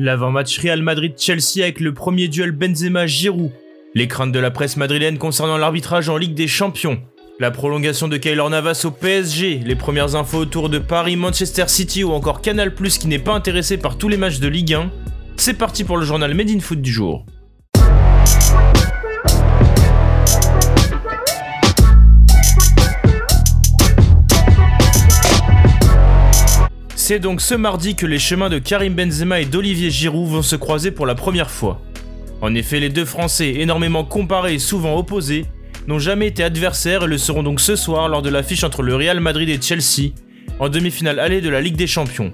L'avant-match Real Madrid-Chelsea avec le premier duel Benzema-Giroud. Les craintes de la presse madrilène concernant l'arbitrage en Ligue des Champions. La prolongation de Kaylor Navas au PSG, les premières infos autour de Paris, Manchester City ou encore Canal qui n'est pas intéressé par tous les matchs de Ligue 1. C'est parti pour le journal Made in Foot du jour. C'est donc ce mardi que les chemins de Karim Benzema et d'Olivier Giroud vont se croiser pour la première fois. En effet, les deux Français, énormément comparés et souvent opposés, n'ont jamais été adversaires et le seront donc ce soir lors de l'affiche entre le Real Madrid et Chelsea, en demi-finale allée de la Ligue des Champions.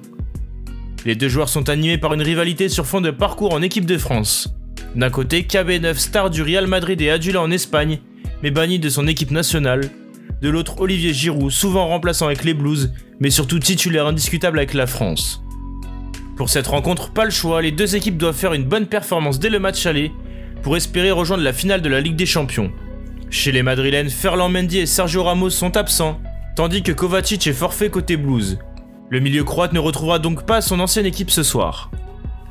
Les deux joueurs sont animés par une rivalité sur fond de parcours en équipe de France. D'un côté, KB9, star du Real Madrid et adulé en Espagne, mais banni de son équipe nationale, de l'autre Olivier Giroud, souvent remplaçant avec les Blues, mais surtout titulaire indiscutable avec la France. Pour cette rencontre, pas le choix, les deux équipes doivent faire une bonne performance dès le match aller pour espérer rejoindre la finale de la Ligue des Champions. Chez les Madrilènes, Ferland Mendy et Sergio Ramos sont absents, tandis que Kovacic est forfait côté Blues. Le milieu croate ne retrouvera donc pas son ancienne équipe ce soir.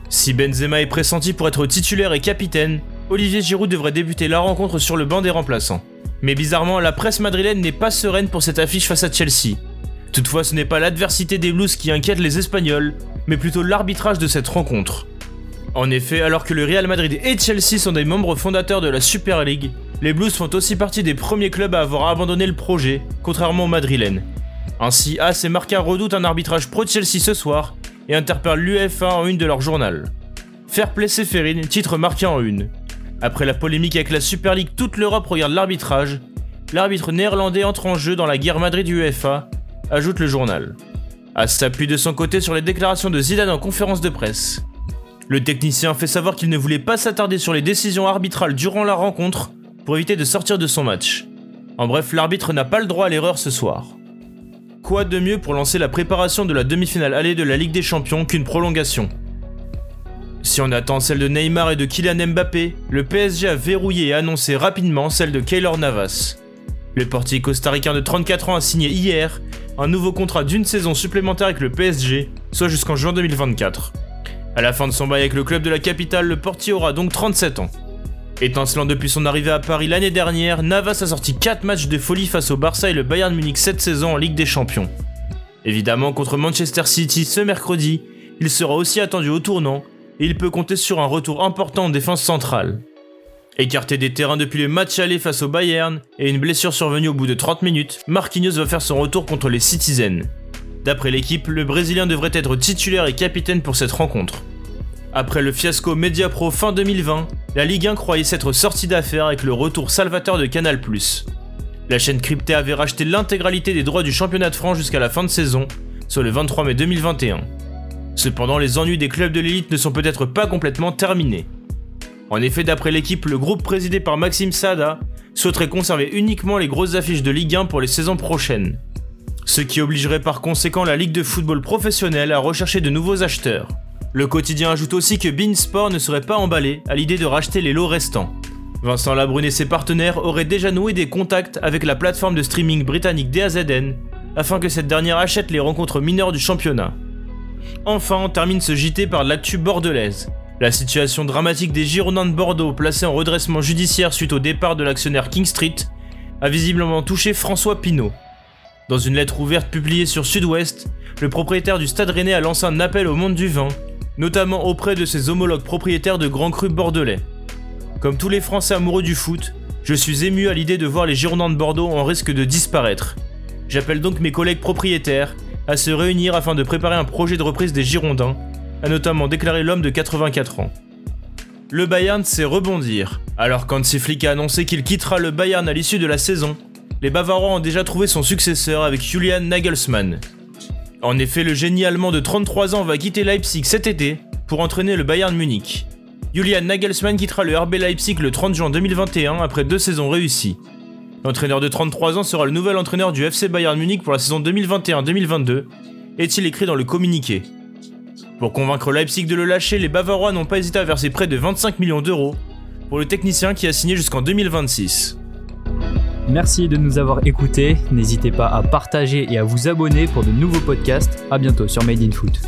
Si Benzema est pressenti pour être titulaire et capitaine, Olivier Giroud devrait débuter la rencontre sur le banc des remplaçants. Mais bizarrement, la presse madrilène n'est pas sereine pour cette affiche face à Chelsea. Toutefois, ce n'est pas l'adversité des Blues qui inquiète les Espagnols, mais plutôt l'arbitrage de cette rencontre. En effet, alors que le Real Madrid et Chelsea sont des membres fondateurs de la Super League, les Blues font aussi partie des premiers clubs à avoir abandonné le projet, contrairement aux madrilènes. Ainsi, AS et Marca redoutent un arbitrage pro-Chelsea ce soir et interpellent l'UEFA en une de leur journal. Fair play Seferin, titre marqué en une. Après la polémique avec la Super League, toute l'Europe regarde l'arbitrage. L'arbitre néerlandais entre en jeu dans la guerre Madrid-UEFA, ajoute le journal. As s'appuie de son côté sur les déclarations de Zidane en conférence de presse. Le technicien fait savoir qu'il ne voulait pas s'attarder sur les décisions arbitrales durant la rencontre pour éviter de sortir de son match. En bref, l'arbitre n'a pas le droit à l'erreur ce soir. Quoi de mieux pour lancer la préparation de la demi-finale allée de la Ligue des Champions qu'une prolongation? Si on attend celle de Neymar et de Kylian Mbappé, le PSG a verrouillé et annoncé rapidement celle de Keylor Navas. Le portier costaricain de 34 ans a signé hier un nouveau contrat d'une saison supplémentaire avec le PSG, soit jusqu'en juin 2024. À la fin de son bail avec le club de la capitale, le portier aura donc 37 ans. Étincelant depuis son arrivée à Paris l'année dernière, Navas a sorti 4 matchs de folie face au Barça et le Bayern Munich cette saison en Ligue des Champions. Évidemment, contre Manchester City ce mercredi, il sera aussi attendu au tournant il peut compter sur un retour important en défense centrale. Écarté des terrains depuis le match aller face au Bayern et une blessure survenue au bout de 30 minutes, Marquinhos va faire son retour contre les Citizens. D'après l'équipe, le Brésilien devrait être titulaire et capitaine pour cette rencontre. Après le fiasco Media Pro fin 2020, la Ligue 1 croyait s'être sortie d'affaire avec le retour salvateur de Canal+. La chaîne cryptée avait racheté l'intégralité des droits du championnat de France jusqu'à la fin de saison, soit le 23 mai 2021. Cependant, les ennuis des clubs de l'élite ne sont peut-être pas complètement terminés. En effet, d'après l'équipe, le groupe présidé par Maxime Sada souhaiterait conserver uniquement les grosses affiches de Ligue 1 pour les saisons prochaines. Ce qui obligerait par conséquent la Ligue de football professionnelle à rechercher de nouveaux acheteurs. Le quotidien ajoute aussi que Beansport ne serait pas emballé à l'idée de racheter les lots restants. Vincent Labrune et ses partenaires auraient déjà noué des contacts avec la plateforme de streaming britannique DAZN afin que cette dernière achète les rencontres mineures du championnat. Enfin, on termine ce JT par l'actu bordelaise. La situation dramatique des Girondins de Bordeaux, placés en redressement judiciaire suite au départ de l'actionnaire King Street, a visiblement touché François Pinault. Dans une lettre ouverte publiée sur Sud-Ouest, le propriétaire du Stade Rennais a lancé un appel au monde du vin, notamment auprès de ses homologues propriétaires de grands crus bordelais. Comme tous les Français amoureux du foot, je suis ému à l'idée de voir les Girondins de Bordeaux en risque de disparaître. J'appelle donc mes collègues propriétaires à se réunir afin de préparer un projet de reprise des Girondins, a notamment déclaré l'homme de 84 ans. Le Bayern sait rebondir. Alors quand Flick a annoncé qu'il quittera le Bayern à l'issue de la saison, les Bavarois ont déjà trouvé son successeur avec Julian Nagelsmann. En effet, le génie allemand de 33 ans va quitter Leipzig cet été pour entraîner le Bayern Munich. Julian Nagelsmann quittera le RB Leipzig le 30 juin 2021 après deux saisons réussies. L'entraîneur de 33 ans sera le nouvel entraîneur du FC Bayern Munich pour la saison 2021-2022, est-il écrit dans le communiqué? Pour convaincre Leipzig de le lâcher, les Bavarois n'ont pas hésité à verser près de 25 millions d'euros pour le technicien qui a signé jusqu'en 2026. Merci de nous avoir écoutés. N'hésitez pas à partager et à vous abonner pour de nouveaux podcasts. A bientôt sur Made in Foot.